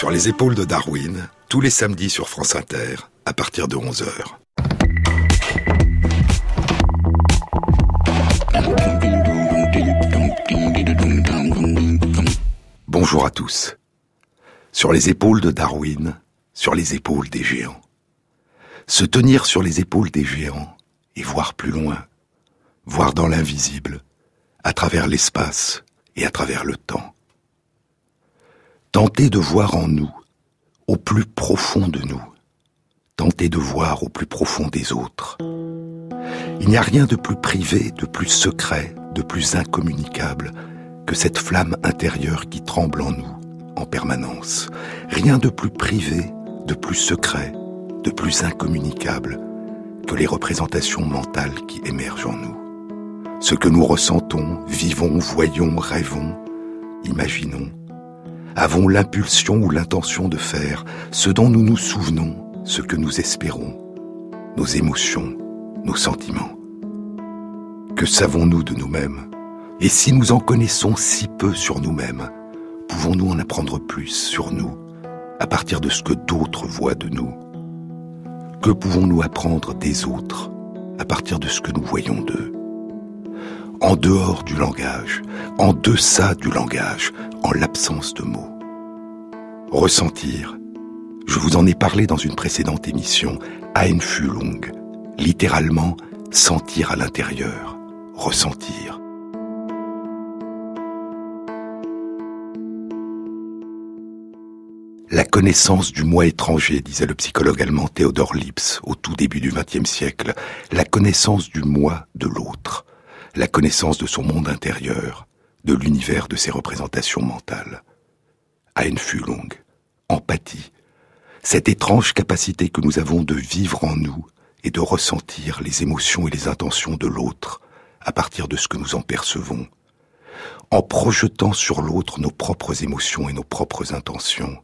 Sur les épaules de Darwin, tous les samedis sur France Inter, à partir de 11h. Bonjour à tous. Sur les épaules de Darwin, sur les épaules des géants. Se tenir sur les épaules des géants et voir plus loin, voir dans l'invisible, à travers l'espace et à travers le temps. Tenter de voir en nous, au plus profond de nous, tenter de voir au plus profond des autres. Il n'y a rien de plus privé, de plus secret, de plus incommunicable que cette flamme intérieure qui tremble en nous en permanence. Rien de plus privé, de plus secret, de plus incommunicable que les représentations mentales qui émergent en nous. Ce que nous ressentons, vivons, voyons, rêvons, imaginons, avons l'impulsion ou l'intention de faire, ce dont nous nous souvenons, ce que nous espérons, nos émotions, nos sentiments. Que savons-nous de nous-mêmes? Et si nous en connaissons si peu sur nous-mêmes, pouvons-nous en apprendre plus sur nous, à partir de ce que d'autres voient de nous? Que pouvons-nous apprendre des autres, à partir de ce que nous voyons d'eux? En dehors du langage, en deçà du langage, en l'absence de mots. Ressentir. Je vous en ai parlé dans une précédente émission, Einfühlung, littéralement sentir à l'intérieur, ressentir. La connaissance du moi étranger, disait le psychologue allemand Theodor Lips au tout début du XXe siècle, la connaissance du moi de l'autre, la connaissance de son monde intérieur, de l'univers de ses représentations mentales. Einfühlung, empathie, cette étrange capacité que nous avons de vivre en nous et de ressentir les émotions et les intentions de l'autre à partir de ce que nous en percevons, en projetant sur l'autre nos propres émotions et nos propres intentions,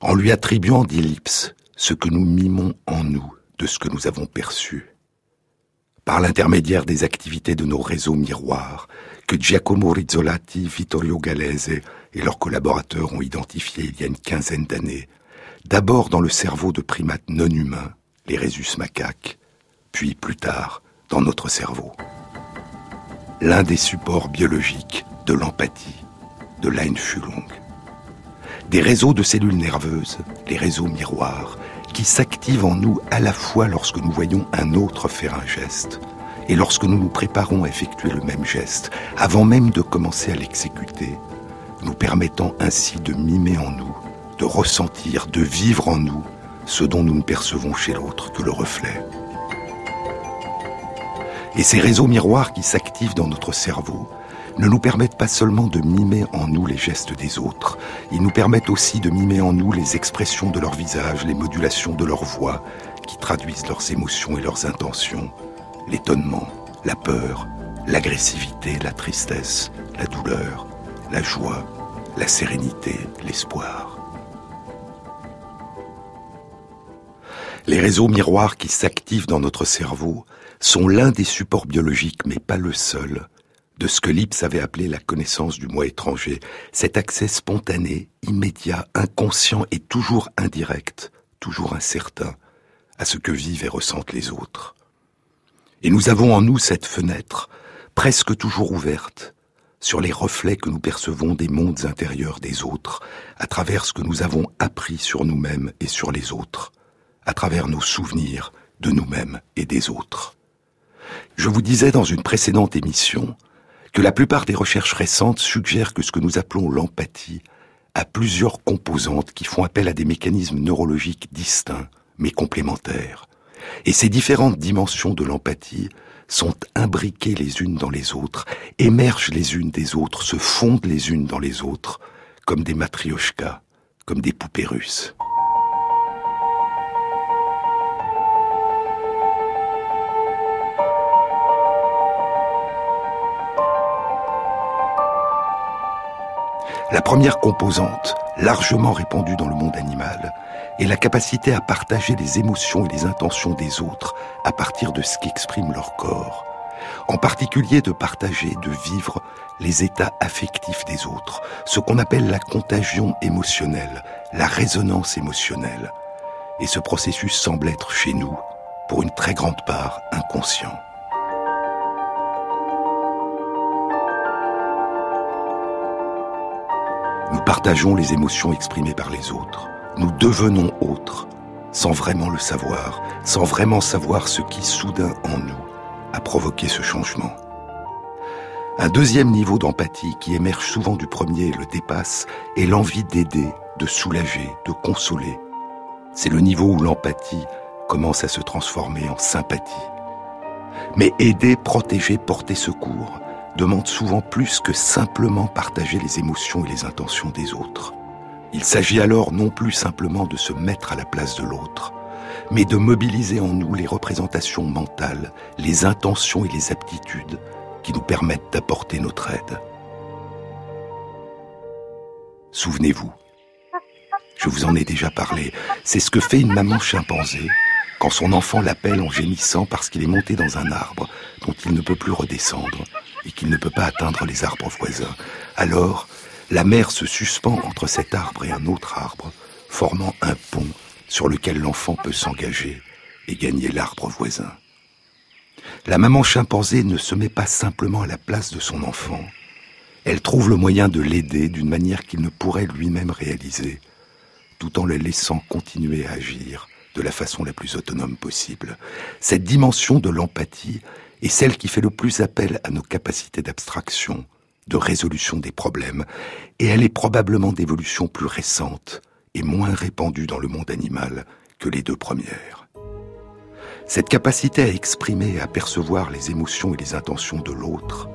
en lui attribuant d'ellipse ce que nous mimons en nous de ce que nous avons perçu. Par l'intermédiaire des activités de nos réseaux miroirs, que Giacomo Rizzolatti, Vittorio Galese et leurs collaborateurs ont identifié il y a une quinzaine d'années, d'abord dans le cerveau de primates non humains, les rhésus macaques, puis plus tard dans notre cerveau. L'un des supports biologiques de l'empathie, de l'Einfühlung. Des réseaux de cellules nerveuses, les réseaux miroirs, qui s'activent en nous à la fois lorsque nous voyons un autre faire un geste, et lorsque nous nous préparons à effectuer le même geste, avant même de commencer à l'exécuter, nous permettant ainsi de mimer en nous, de ressentir, de vivre en nous ce dont nous ne percevons chez l'autre que le reflet. Et ces réseaux miroirs qui s'activent dans notre cerveau ne nous permettent pas seulement de mimer en nous les gestes des autres, ils nous permettent aussi de mimer en nous les expressions de leur visage, les modulations de leur voix, qui traduisent leurs émotions et leurs intentions, l'étonnement, la peur, l'agressivité, la tristesse, la douleur, la joie, la sérénité, l'espoir. Les réseaux miroirs qui s'activent dans notre cerveau sont l'un des supports biologiques, mais pas le seul, de ce que Lips avait appelé la connaissance du moi étranger, cet accès spontané, immédiat, inconscient et toujours indirect, toujours incertain, à ce que vivent et ressentent les autres. Et nous avons en nous cette fenêtre, presque toujours ouverte, sur les reflets que nous percevons des mondes intérieurs des autres, à travers ce que nous avons appris sur nous-mêmes et sur les autres, à travers nos souvenirs de nous-mêmes et des autres. Je vous disais dans une précédente émission que la plupart des recherches récentes suggèrent que ce que nous appelons l'empathie a plusieurs composantes qui font appel à des mécanismes neurologiques distincts mais complémentaires. Et ces différentes dimensions de l'empathie sont imbriquées les unes dans les autres, émergent les unes des autres, se fondent les unes dans les autres, comme des matrioshkas, comme des poupées russes. La première composante, largement répandue dans le monde animal, est la capacité à partager les émotions et les intentions des autres à partir de ce qu'exprime leur corps. En particulier de partager, de vivre les états affectifs des autres, ce qu'on appelle la contagion émotionnelle, la résonance émotionnelle. Et ce processus semble être chez nous, pour une très grande part, inconscient. Nous partageons les émotions exprimées par les autres. Nous devenons autres, sans vraiment le savoir, sans vraiment savoir ce qui soudain en nous a provoqué ce changement. Un deuxième niveau d'empathie qui émerge souvent du premier et le dépasse est l'envie d'aider, de soulager, de consoler. C'est le niveau où l'empathie commence à se transformer en sympathie. Mais aider, protéger, porter secours demande souvent plus que simplement partager les émotions et les intentions des autres. Il s'agit alors non plus simplement de se mettre à la place de l'autre, mais de mobiliser en nous les représentations mentales, les intentions et les aptitudes qui nous permettent d'apporter notre aide. Souvenez-vous, je vous en ai déjà parlé, c'est ce que fait une maman chimpanzé quand son enfant l'appelle en gémissant parce qu'il est monté dans un arbre dont il ne peut plus redescendre et qu'il ne peut pas atteindre les arbres voisins. Alors, la mère se suspend entre cet arbre et un autre arbre, formant un pont sur lequel l'enfant peut s'engager et gagner l'arbre voisin. La maman chimpanzé ne se met pas simplement à la place de son enfant. Elle trouve le moyen de l'aider d'une manière qu'il ne pourrait lui-même réaliser, tout en le laissant continuer à agir de la façon la plus autonome possible. Cette dimension de l'empathie est celle qui fait le plus appel à nos capacités d'abstraction, de résolution des problèmes, et elle est probablement d'évolution plus récente et moins répandue dans le monde animal que les deux premières. Cette capacité à exprimer et à percevoir les émotions et les intentions de l'autre,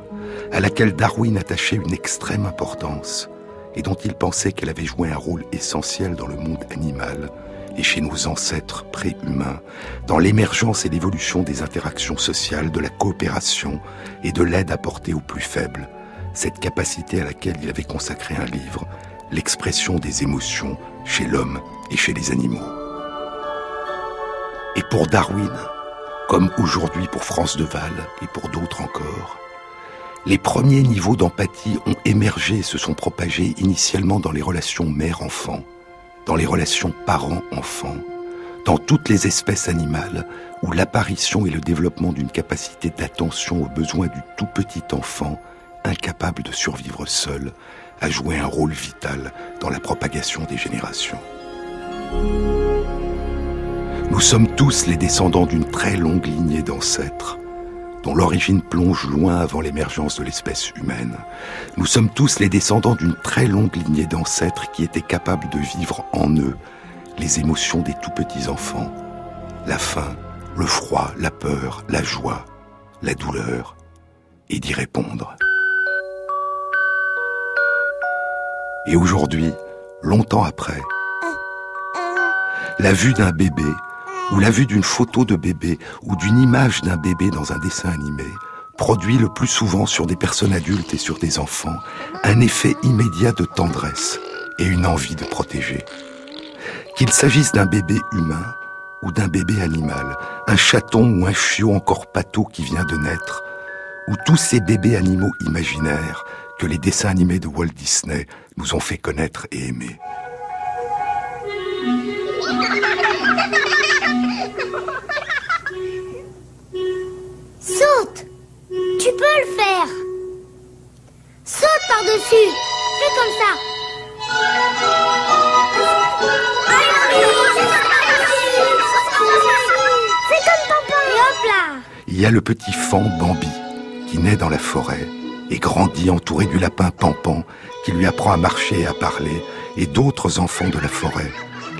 à laquelle Darwin attachait une extrême importance et dont il pensait qu'elle avait joué un rôle essentiel dans le monde animal et chez nos ancêtres préhumains, dans l'émergence et l'évolution des interactions sociales, de la coopération et de l'aide apportée aux plus faibles, cette capacité à laquelle il avait consacré un livre, l'expression des émotions chez l'homme et chez les animaux. Et pour Darwin, comme aujourd'hui pour France de Val et pour d'autres encore, les premiers niveaux d'empathie ont émergé et se sont propagés initialement dans les relations mère-enfant, dans les relations parents-enfant, dans toutes les espèces animales où l'apparition et le développement d'une capacité d'attention aux besoins du tout petit enfant, incapable de survivre seul, a joué un rôle vital dans la propagation des générations. Nous sommes tous les descendants d'une très longue lignée d'ancêtres, dont l'origine plonge loin avant l'émergence de l'espèce humaine. Nous sommes tous les descendants d'une très longue lignée d'ancêtres qui étaient capables de vivre en eux les émotions des tout petits enfants, la faim, le froid, la peur, la joie, la douleur, et d'y répondre. Et aujourd'hui, longtemps après, la vue d'un bébé ou la vue d'une photo de bébé ou d'une image d'un bébé dans un dessin animé produit le plus souvent sur des personnes adultes et sur des enfants un effet immédiat de tendresse et une envie de protéger. Qu'il s'agisse d'un bébé humain ou d'un bébé animal, un chaton ou un chiot encore pâteau qui vient de naître, ou tous ces bébés animaux imaginaires que les dessins animés de Walt Disney nous ont fait connaître et aimer. Tu peux le faire. Saute par-dessus. Fais comme ça. Fais comme papa Et hop là. Il y a le petit fan Bambi qui naît dans la forêt et grandit entouré du lapin Pampan qui lui apprend à marcher et à parler et d'autres enfants de la forêt.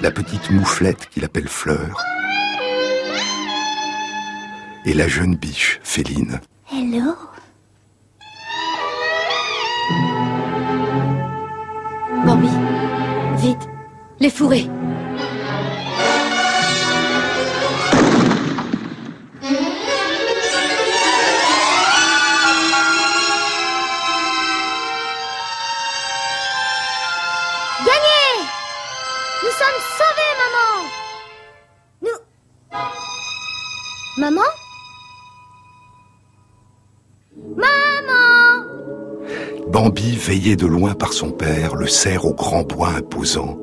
La petite mouflette qu'il appelle Fleur et la jeune biche Féline. Hello? Bambi, vite, les fourrés. Nous sommes sauvés, maman Nous... Maman? Bambi, veillé de loin par son père, le serre au grand bois imposant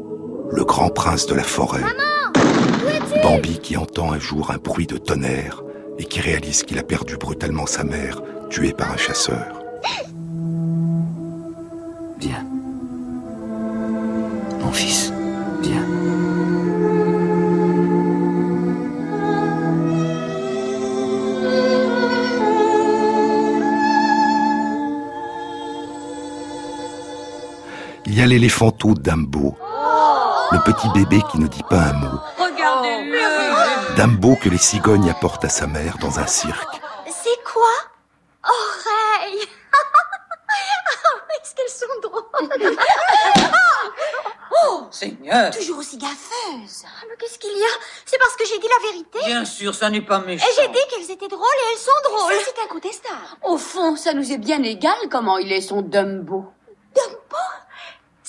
le grand prince de la forêt. Maman Bambi qui entend un jour un bruit de tonnerre et qui réalise qu'il a perdu brutalement sa mère, tuée par un chasseur. Viens. Mon fils, Il y a l'éléphanto Dumbo, le petit bébé qui ne dit pas un mot. Regardez-le. Dumbo que les cigognes apportent à sa mère dans un cirque. C'est quoi? Oreilles Est-ce qu'elles sont drôles? Oh, Seigneur. Toujours aussi gaffeuses Ah, Mais qu'est-ce qu'il y a? C'est parce que j'ai dit la vérité Bien sûr, ça n'est pas méchant. Et j'ai dit qu'elles étaient drôles et elles sont drôles c'est incontestable. Au fond, ça nous est bien égal comment il est son Dumbo?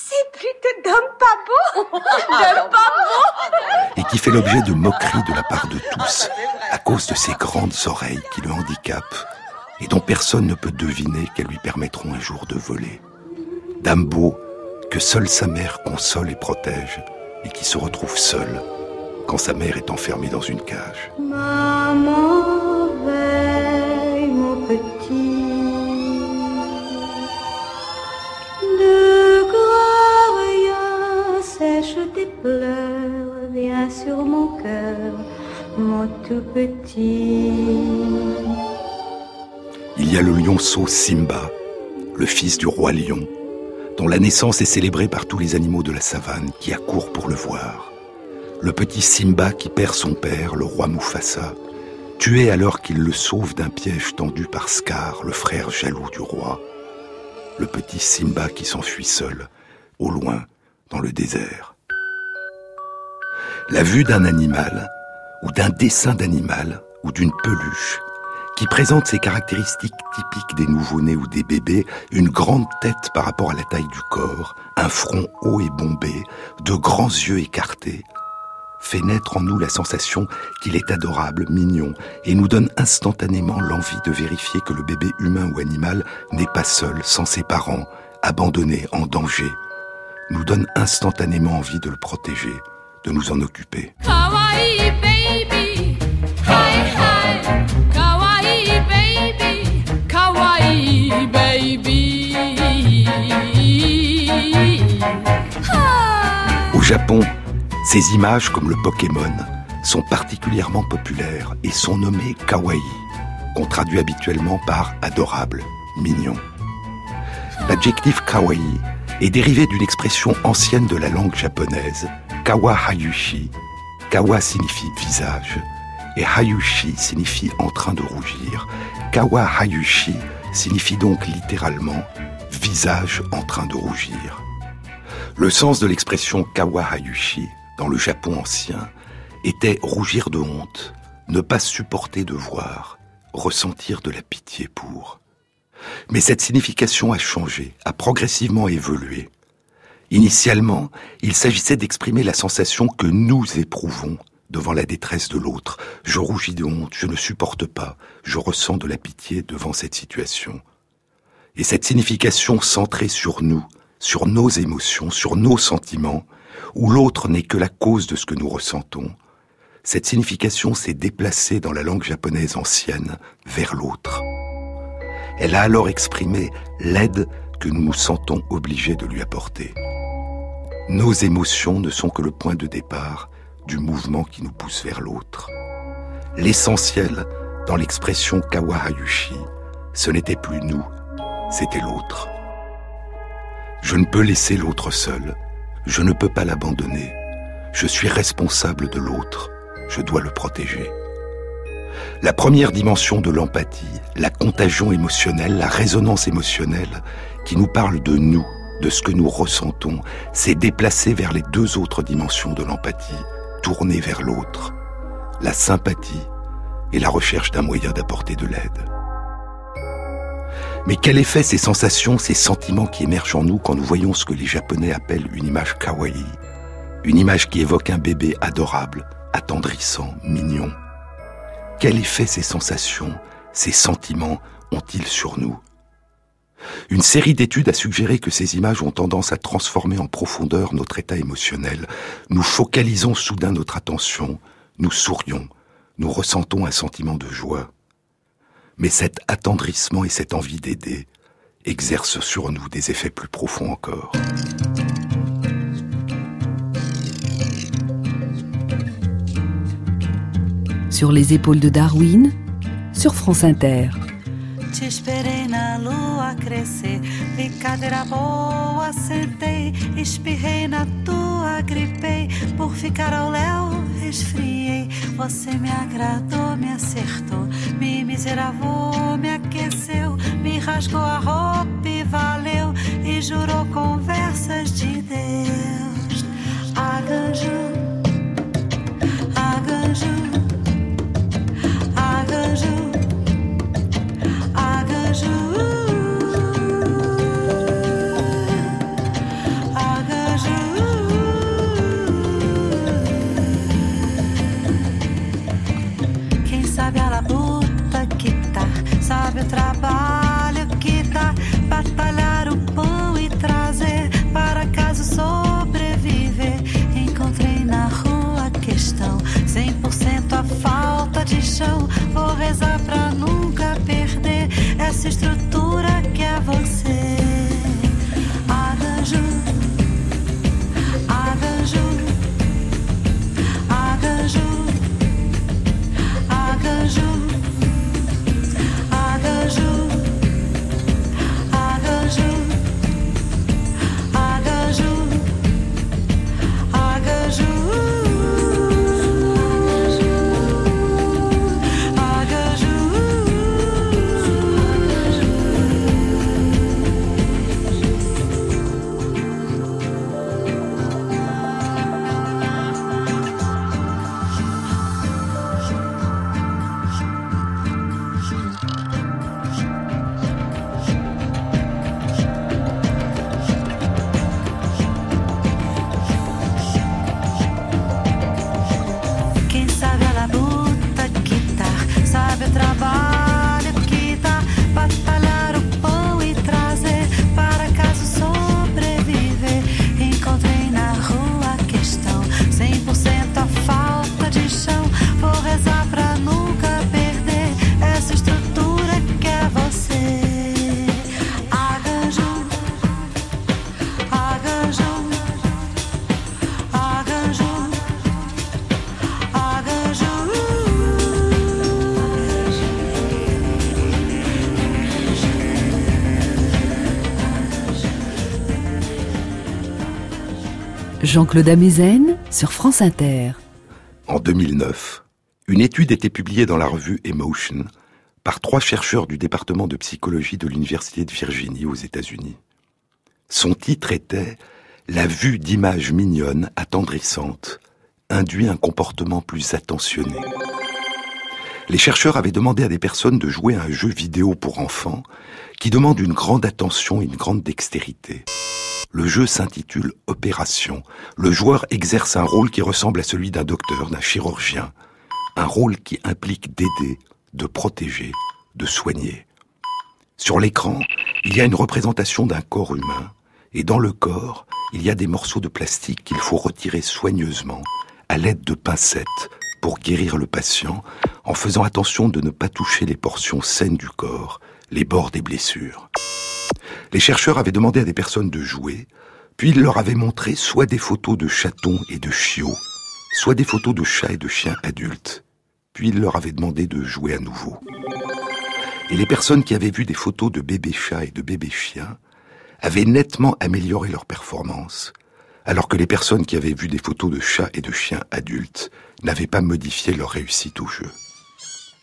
C'est plutôt d'homme pas beau et qui fait l'objet de moqueries de la part de tous, à cause de ses grandes oreilles qui le handicapent et dont personne ne peut deviner qu'elles lui permettront un jour de voler. Dumbo, que seule sa mère console et protège, et qui se retrouve seul quand sa mère est enfermée dans une cage. Maman, sèche tes pleurs, viens sur mon cœur, mon tout petit. Il y a le lionceau Simba, le fils du roi lion, dont la naissance est célébrée par tous les animaux de la savane qui accourent pour le voir. Le petit Simba qui perd son père, le roi Mufasa, tué alors qu'il le sauve d'un piège tendu par Scar, le frère jaloux du roi. Le petit Simba qui s'enfuit seul, au loin, dans le désert. La vue d'un animal, ou d'un dessin d'animal, ou d'une peluche, qui présente ses caractéristiques typiques des nouveau-nés ou des bébés, une grande tête par rapport à la taille du corps, un front haut et bombé, de grands yeux écartés, fait naître en nous la sensation qu'il est adorable, mignon, et nous donne instantanément l'envie de vérifier que le bébé humain ou animal n'est pas seul, sans ses parents, abandonné, en danger, nous donne instantanément envie de le protéger, de nous en occuper. Kawaii baby, hi hi. Kawaii baby, kawaii baby. Au Japon, ces images, comme le Pokémon, sont particulièrement populaires et sont nommées kawaii, qu'on traduit habituellement par adorable, mignon. L'adjectif kawaii est dérivé d'une expression ancienne de la langue japonaise, kawa hayushi. Kawa signifie visage et hayushi signifie en train de rougir. Kawa hayushi signifie donc littéralement visage en train de rougir. Le sens de l'expression kawa hayushi dans le Japon ancien était rougir de honte, ne pas supporter de voir, ressentir de la pitié pour. Mais cette signification a changé, a progressivement évolué. Initialement, il s'agissait d'exprimer la sensation que nous éprouvons devant la détresse de l'autre. Je rougis de honte, je ne supporte pas, je ressens de la pitié devant cette situation. Et cette signification centrée sur nous, sur nos émotions, sur nos sentiments, où l'autre n'est que la cause de ce que nous ressentons, cette signification s'est déplacée dans la langue japonaise ancienne vers l'autre. Elle a alors exprimé l'aide que nous nous sentons obligés de lui apporter. Nos émotions ne sont que le point de départ du mouvement qui nous pousse vers l'autre. L'essentiel dans l'expression Kawahayushi, ce n'était plus nous, c'était l'autre. Je ne peux laisser l'autre seul, je ne peux pas l'abandonner, je suis responsable de l'autre, je dois le protéger. La première dimension de l'empathie, la contagion émotionnelle, la résonance émotionnelle, qui nous parle de nous, de ce que nous ressentons, s'est déplacée vers les deux autres dimensions de l'empathie, tournée vers l'autre, la sympathie et la recherche d'un moyen d'apporter de l'aide. Mais quel effet ces sensations, ces sentiments qui émergent en nous quand nous voyons ce que les Japonais appellent une image kawaii, une image qui évoque un bébé adorable, attendrissant, mignon Quel effet ces sensations, ces sentiments ont-ils sur nous? Une série d'études a suggéré que ces images ont tendance à transformer en profondeur notre état émotionnel. Nous focalisons soudain notre attention, nous sourions, nous ressentons un sentiment de joie. Mais cet attendrissement et cette envie d'aider exercent sur nous des effets plus profonds encore. Sur les épaules de Darwin, sur France Inter. Te esperei na lua crescer, brincadeira boa, sentei, espirrei na tua, gripei, por ficar ao léu, resfriei. Você me agradou, me acertou, me miseravou, me aqueceu, me rasgou a roupa e valeu, e jurou conversas de Deus. Jean-Claude Amezen sur France Inter. En 2009, une étude était publiée dans la revue Emotion par trois chercheurs du département de psychologie de l'Université de Virginie aux États-Unis. Son titre était La vue d'images mignonnes, attendrissantes, induit un comportement plus attentionné. Les chercheurs avaient demandé à des personnes de jouer à un jeu vidéo pour enfants qui demande une grande attention et une grande dextérité. Le jeu s'intitule Opération. Le joueur exerce un rôle qui ressemble à celui d'un docteur, d'un chirurgien. Un rôle qui implique d'aider, de protéger, de soigner. Sur l'écran, il y a une représentation d'un corps humain, et dans le corps, il y a des morceaux de plastique qu'il faut retirer soigneusement, à l'aide de pincettes, pour guérir le patient, en faisant attention de ne pas toucher les portions saines du corps, les bords des blessures. Les chercheurs avaient demandé à des personnes de jouer, puis ils leur avaient montré soit des photos de chatons et de chiots, soit des photos de chats et de chiens adultes, puis ils leur avaient demandé de jouer à nouveau. Et les personnes qui avaient vu des photos de bébés chats et de bébés chiens avaient nettement amélioré leur performance, alors que les personnes qui avaient vu des photos de chats et de chiens adultes n'avaient pas modifié leur réussite au jeu.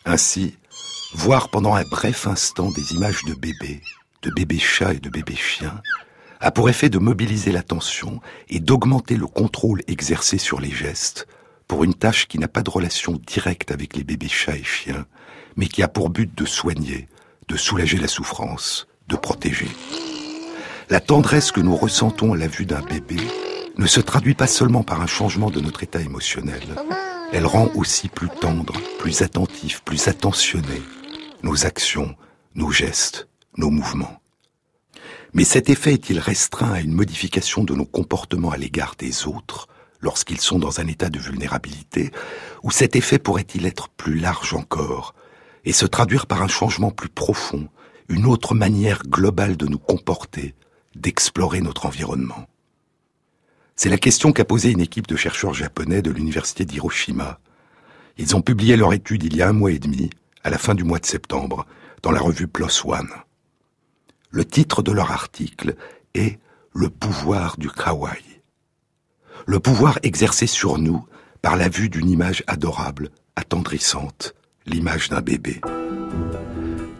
Ainsi, voir pendant un bref instant des images de bébés, de bébés chats et de bébés chiens, a pour effet de mobiliser l'attention et d'augmenter le contrôle exercé sur les gestes pour une tâche qui n'a pas de relation directe avec les bébés chats et chiens, mais qui a pour but de soigner, de soulager la souffrance, de protéger. La tendresse que nous ressentons à la vue d'un bébé ne se traduit pas seulement par un changement de notre état émotionnel. Elle rend aussi plus tendre, plus attentif, plus attentionné nos actions, nos gestes, nos mouvements. Mais cet effet est-il restreint à une modification de nos comportements à l'égard des autres lorsqu'ils sont dans un état de vulnérabilité, ou cet effet pourrait-il être plus large encore et se traduire par un changement plus profond, une autre manière globale de nous comporter, d'explorer notre environnement? C'est la question qu'a posée une équipe de chercheurs japonais de l'université d'Hiroshima. Ils ont publié leur étude il y a un mois et demi, à la fin du mois de septembre, dans la revue PLOS ONE. Le titre de leur article est Le pouvoir du kawaii. Le pouvoir exercé sur nous par la vue d'une image adorable, attendrissante, l'image d'un bébé.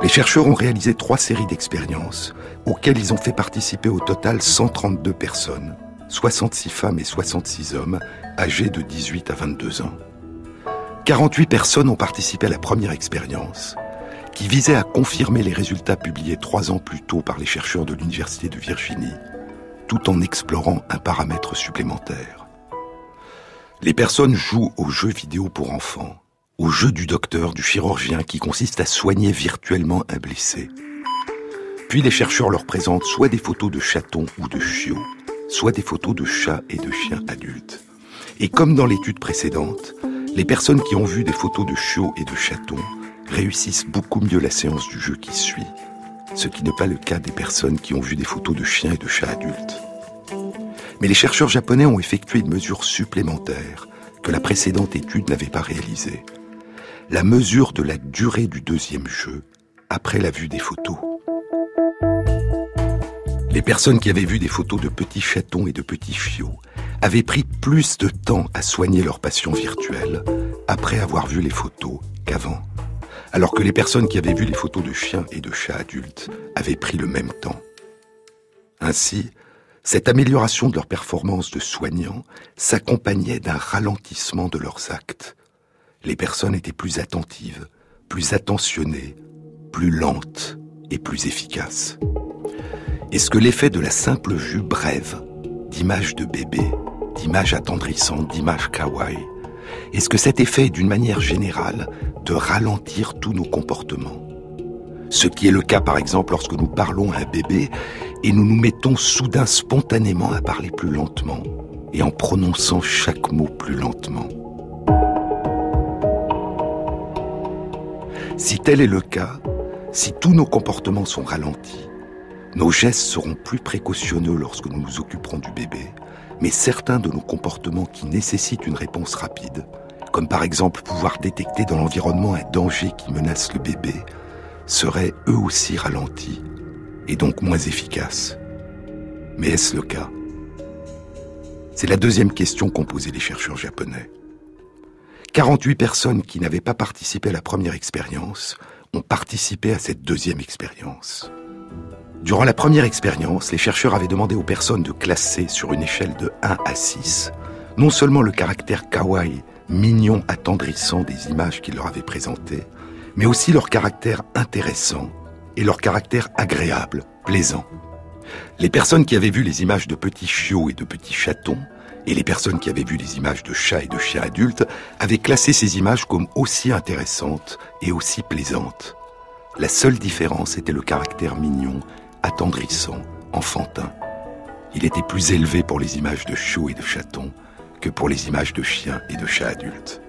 Les chercheurs ont réalisé trois séries d'expériences auxquelles ils ont fait participer au total 132 personnes, 66 femmes et 66 hommes, âgés de 18 à 22 ans. 48 personnes ont participé à la première expérience, qui visait à confirmer les résultats publiés trois ans plus tôt par les chercheurs de l'Université de Virginie, tout en explorant un paramètre supplémentaire. Les personnes jouent aux jeux vidéo pour enfants, au jeu du docteur, du chirurgien qui consiste à soigner virtuellement un blessé. Puis les chercheurs leur présentent soit des photos de chatons ou de chiots, soit des photos de chats et de chiens adultes. Et comme dans l'étude précédente, les personnes qui ont vu des photos de chiots et de chatons réussissent beaucoup mieux la séance du jeu qui suit, ce qui n'est pas le cas des personnes qui ont vu des photos de chiens et de chats adultes. Mais les chercheurs japonais ont effectué une mesure supplémentaire que la précédente étude n'avait pas réalisée. La mesure de la durée du deuxième jeu après la vue des photos. Les personnes qui avaient vu des photos de petits chatons et de petits chiots avaient pris plus de temps à soigner leur passion virtuelle après avoir vu les photos qu'avant, alors que les personnes qui avaient vu les photos de chiens et de chats adultes avaient pris le même temps. Ainsi, cette amélioration de leur performance de soignants s'accompagnait d'un ralentissement de leurs actes. Les personnes étaient plus attentives, plus attentionnées, plus lentes et plus efficaces. Est-ce que l'effet de la simple vue brève, d'images de bébé, d'images attendrissantes, d'images kawaii, est-ce que cet effet est d'une manière générale de ralentir tous nos comportements? Ce qui est le cas par exemple lorsque nous parlons à un bébé et nous nous mettons soudain spontanément à parler plus lentement et en prononçant chaque mot plus lentement. Si tel est le cas, si tous nos comportements sont ralentis, nos gestes seront plus précautionneux lorsque nous nous occuperons du bébé, mais certains de nos comportements qui nécessitent une réponse rapide, comme par exemple pouvoir détecter dans l'environnement un danger qui menace le bébé, seraient eux aussi ralentis et donc moins efficaces. Mais est-ce le cas? C'est la deuxième question qu'ont posée les chercheurs japonais. 48 personnes qui n'avaient pas participé à la première expérience ont participé à cette deuxième expérience. Durant la première expérience, les chercheurs avaient demandé aux personnes de classer sur une échelle de 1 à 6 non seulement le caractère kawaii, mignon, attendrissant des images qu'ils leur avaient présentées, mais aussi leur caractère intéressant et leur caractère agréable, plaisant. Les personnes qui avaient vu les images de petits chiots et de petits chatons, et les personnes qui avaient vu les images de chats et de chiens adultes, avaient classé ces images comme aussi intéressantes et aussi plaisantes. La seule différence était le caractère mignon, attendrissant, enfantin. Il était plus élevé pour les images de chiots et de chatons que pour les images de chiens et de chats adultes.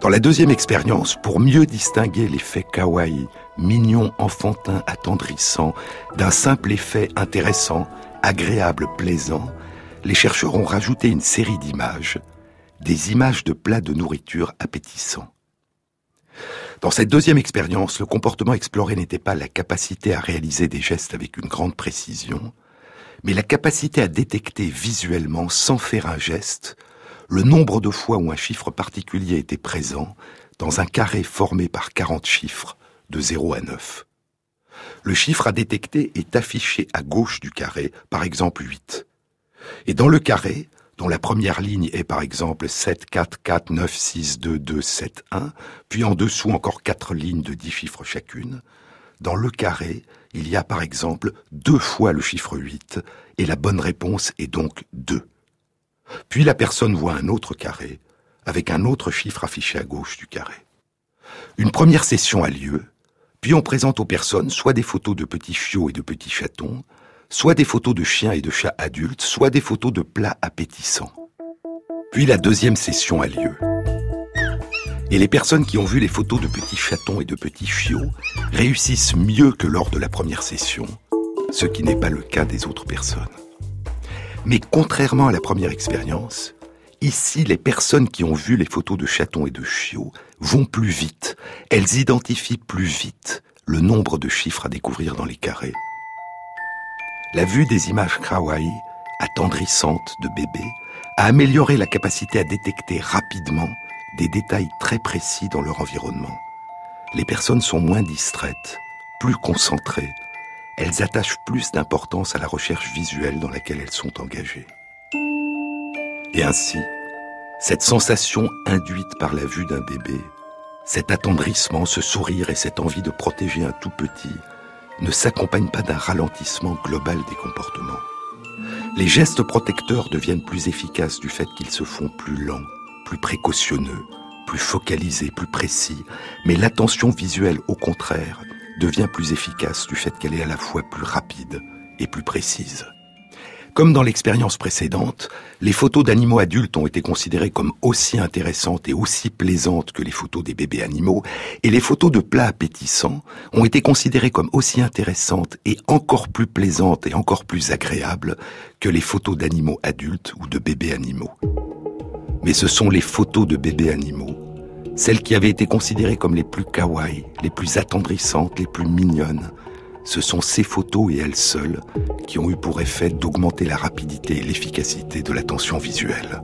Dans la deuxième expérience, pour mieux distinguer l'effet kawaii, mignon, enfantin, attendrissant, d'un simple effet intéressant, agréable, plaisant, les chercheurs ont rajouté une série d'images, des images de plats de nourriture appétissants. Dans cette deuxième expérience, le comportement exploré n'était pas la capacité à réaliser des gestes avec une grande précision, mais la capacité à détecter visuellement, sans faire un geste, le nombre de fois où un chiffre particulier était présent dans un carré formé par 40 chiffres de 0 à 9. Le chiffre à détecter est affiché à gauche du carré, par exemple 8. Et dans le carré, dont la première ligne est par exemple 7, 4, 4, 9, 6, 2, 2, 7, 1, puis en dessous encore quatre lignes de 10 chiffres chacune, dans le carré, il y a par exemple deux fois le chiffre 8, et la bonne réponse est donc 2. Puis la personne voit un autre carré, avec un autre chiffre affiché à gauche du carré. Une première session a lieu, puis on présente aux personnes soit des photos de petits chiots et de petits chatons, soit des photos de chiens et de chats adultes, soit des photos de plats appétissants. Puis la deuxième session a lieu. Et les personnes qui ont vu les photos de petits chatons et de petits chiots réussissent mieux que lors de la première session, ce qui n'est pas le cas des autres personnes. Mais contrairement à la première expérience, ici les personnes qui ont vu les photos de chatons et de chiots vont plus vite, elles identifient plus vite le nombre de chiffres à découvrir dans les carrés. La vue des images kawaii, attendrissantes de bébés, a amélioré la capacité à détecter rapidement des détails très précis dans leur environnement. Les personnes sont moins distraites, plus concentrées. Elles attachent plus d'importance à la recherche visuelle dans laquelle elles sont engagées. Et ainsi, cette sensation induite par la vue d'un bébé, cet attendrissement, ce sourire et cette envie de protéger un tout petit ne s'accompagnent pas d'un ralentissement global des comportements. Les gestes protecteurs deviennent plus efficaces du fait qu'ils se font plus lents, plus précautionneux, plus focalisés, plus précis, mais l'attention visuelle, au contraire, devient plus efficace du fait qu'elle est à la fois plus rapide et plus précise. Comme dans l'expérience précédente, les photos d'animaux adultes ont été considérées comme aussi intéressantes et aussi plaisantes que les photos des bébés animaux, et les photos de plats appétissants ont été considérées comme aussi intéressantes et encore plus plaisantes et encore plus agréables que les photos d'animaux adultes ou de bébés animaux. Mais ce sont les photos de bébés animaux, celles qui avaient été considérées comme les plus kawaii, les plus attendrissantes, les plus mignonnes, ce sont ces photos et elles seules qui ont eu pour effet d'augmenter la rapidité et l'efficacité de l'attention visuelle.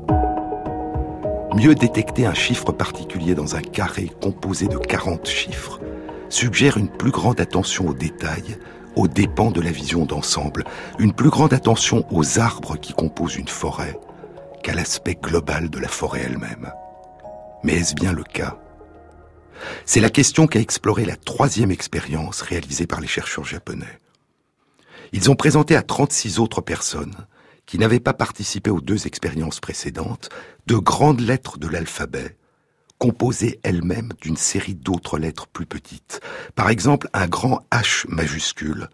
Mieux détecter un chiffre particulier dans un carré composé de 40 chiffres suggère une plus grande attention aux détails, aux dépens de la vision d'ensemble, une plus grande attention aux arbres qui composent une forêt qu'à l'aspect global de la forêt elle-même. Mais est-ce bien le cas? C'est la question qu'a explorée la troisième expérience réalisée par les chercheurs japonais. Ils ont présenté à 36 autres personnes, qui n'avaient pas participé aux deux expériences précédentes, de grandes lettres de l'alphabet, composées elles-mêmes d'une série d'autres lettres plus petites. Par exemple, un grand H majuscule,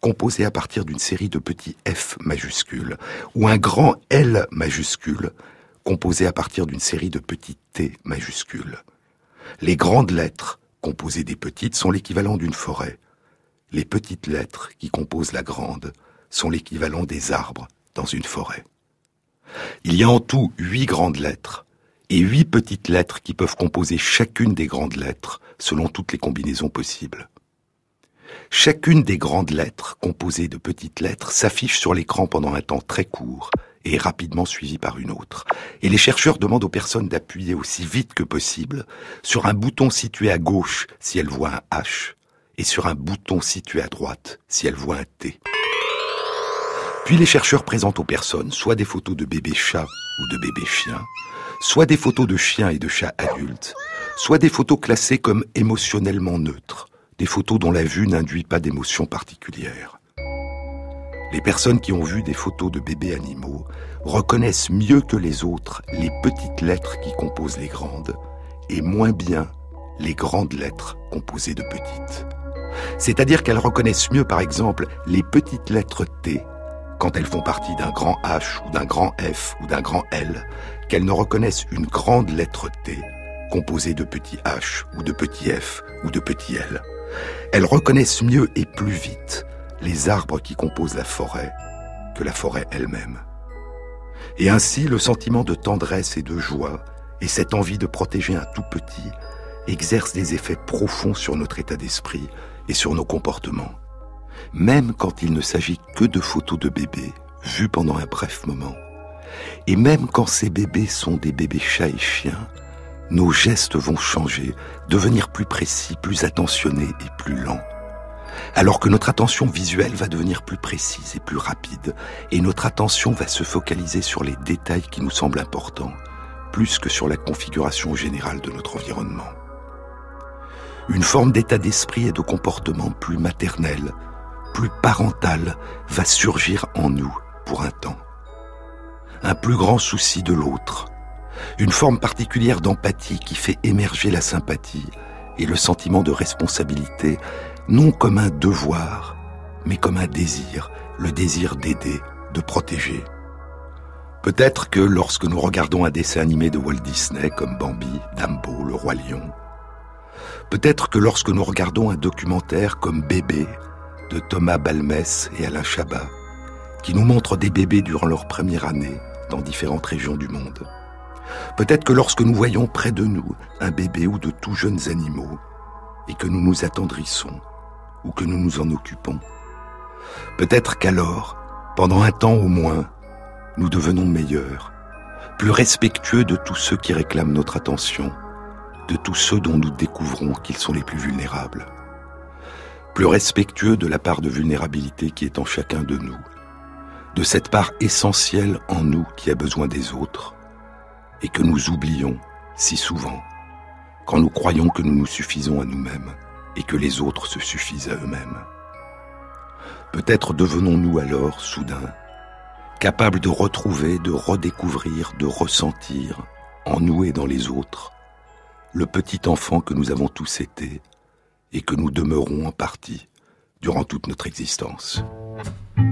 composé à partir d'une série de petits F majuscules, ou un grand L majuscule, composé à partir d'une série de petits T majuscules. Les grandes lettres, composées des petites, sont l'équivalent d'une forêt. Les petites lettres, qui composent la grande, sont l'équivalent des arbres dans une forêt. Il y a en tout huit grandes lettres et huit petites lettres qui peuvent composer chacune des grandes lettres selon toutes les combinaisons possibles. Chacune des grandes lettres, composées de petites lettres, s'affiche sur l'écran pendant un temps très court et rapidement suivi par une autre. Et les chercheurs demandent aux personnes d'appuyer aussi vite que possible sur un bouton situé à gauche si elles voient un H et sur un bouton situé à droite si elles voient un T. Puis les chercheurs présentent aux personnes soit des photos de bébés chats ou de bébés chiens, soit des photos de chiens et de chats adultes, soit des photos classées comme émotionnellement neutres, des photos dont la vue n'induit pas d'émotion particulière. Les personnes qui ont vu des photos de bébés animaux reconnaissent mieux que les autres les petites lettres qui composent les grandes et moins bien les grandes lettres composées de petites. C'est-à-dire qu'elles reconnaissent mieux par exemple les petites lettres T quand elles font partie d'un grand H ou d'un grand F ou d'un grand L qu'elles ne reconnaissent une grande lettre T composée de petits H ou de petits F ou de petits L. Elles reconnaissent mieux et plus vite les arbres qui composent la forêt que la forêt elle-même. Et ainsi, le sentiment de tendresse et de joie, et cette envie de protéger un tout petit, exercent des effets profonds sur notre état d'esprit et sur nos comportements. Même quand il ne s'agit que de photos de bébés, vues pendant un bref moment. Et même quand ces bébés sont des bébés chats et chiens, nos gestes vont changer, devenir plus précis, plus attentionnés et plus lents alors que notre attention visuelle va devenir plus précise et plus rapide, et notre attention va se focaliser sur les détails qui nous semblent importants, plus que sur la configuration générale de notre environnement. Une forme d'état d'esprit et de comportement plus maternel, plus parental, va surgir en nous pour un temps. Un plus grand souci de l'autre, une forme particulière d'empathie qui fait émerger la sympathie et le sentiment de responsabilité non comme un devoir, mais comme un désir, le désir d'aider, de protéger. Peut-être que lorsque nous regardons un dessin animé de Walt Disney comme Bambi, Dumbo, le roi lion, peut-être que lorsque nous regardons un documentaire comme Bébé de Thomas Balmès et Alain Chabat, qui nous montre des bébés durant leur première année dans différentes régions du monde, peut-être que lorsque nous voyons près de nous un bébé ou de tout jeunes animaux, et que nous nous attendrissons, ou que nous nous en occupons, peut-être qu'alors, pendant un temps au moins, nous devenons meilleurs, plus respectueux de tous ceux qui réclament notre attention, de tous ceux dont nous découvrons qu'ils sont les plus vulnérables, plus respectueux de la part de vulnérabilité qui est en chacun de nous, de cette part essentielle en nous qui a besoin des autres, et que nous oublions si souvent quand nous croyons que nous nous suffisons à nous-mêmes et que les autres se suffisent à eux-mêmes. Peut-être devenons-nous alors, soudain, capable de retrouver, de redécouvrir, de ressentir, en nous dans les autres, le petit enfant que nous avons tous été et que nous demeurons en partie durant toute notre existence.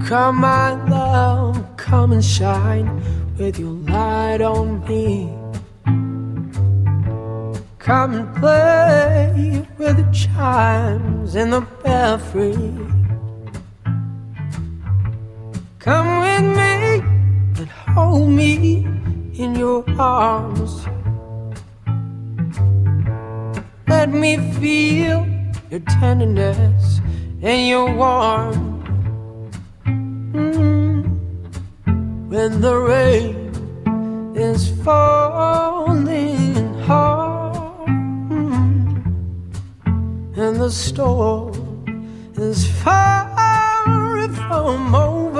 Come my love, come and shine with your light on me. Come and play with the chimes in the belfry. Come with me and hold me in your arms. Let me feel your tenderness and your warmth. Mm. When the rain is falling and the storm is far from over.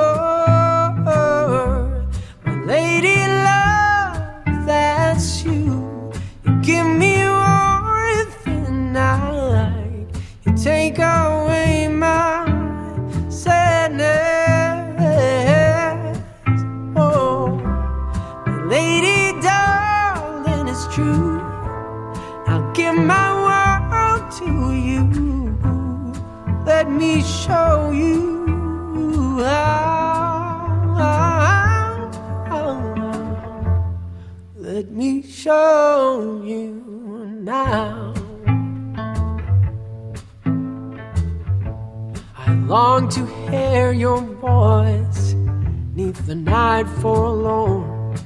Long to hear your voice neath the night forlorn